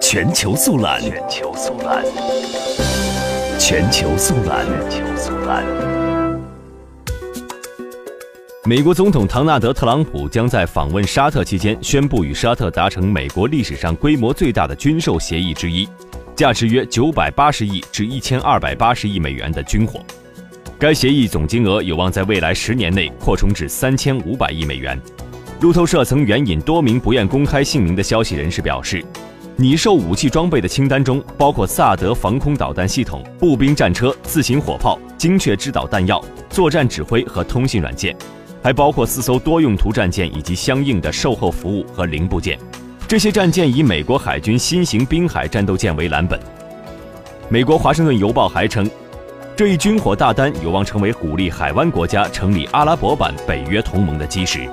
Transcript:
全球速览，全球速览，全球速览，全球速览。美国总统唐纳德·特朗普将在访问沙特期间宣布与沙特达成美国历史上规模最大的军售协议之一，价值约九百八十亿至一千二百八十亿美元的军火。该协议总金额有望在未来十年内扩充至三千五百亿美元。路透社曾援引多名不愿公开姓名的消息人士表示，拟售武器装备的清单中包括萨德防空导弹系统、步兵战车、自行火炮、精确制导弹药、作战指挥和通信软件，还包括四艘多用途战舰以及相应的售后服务和零部件。这些战舰以美国海军新型滨海战斗舰为蓝本。美国《华盛顿邮报》还称。这一军火大单有望成为鼓励海湾国家成立阿拉伯版北约同盟的基石。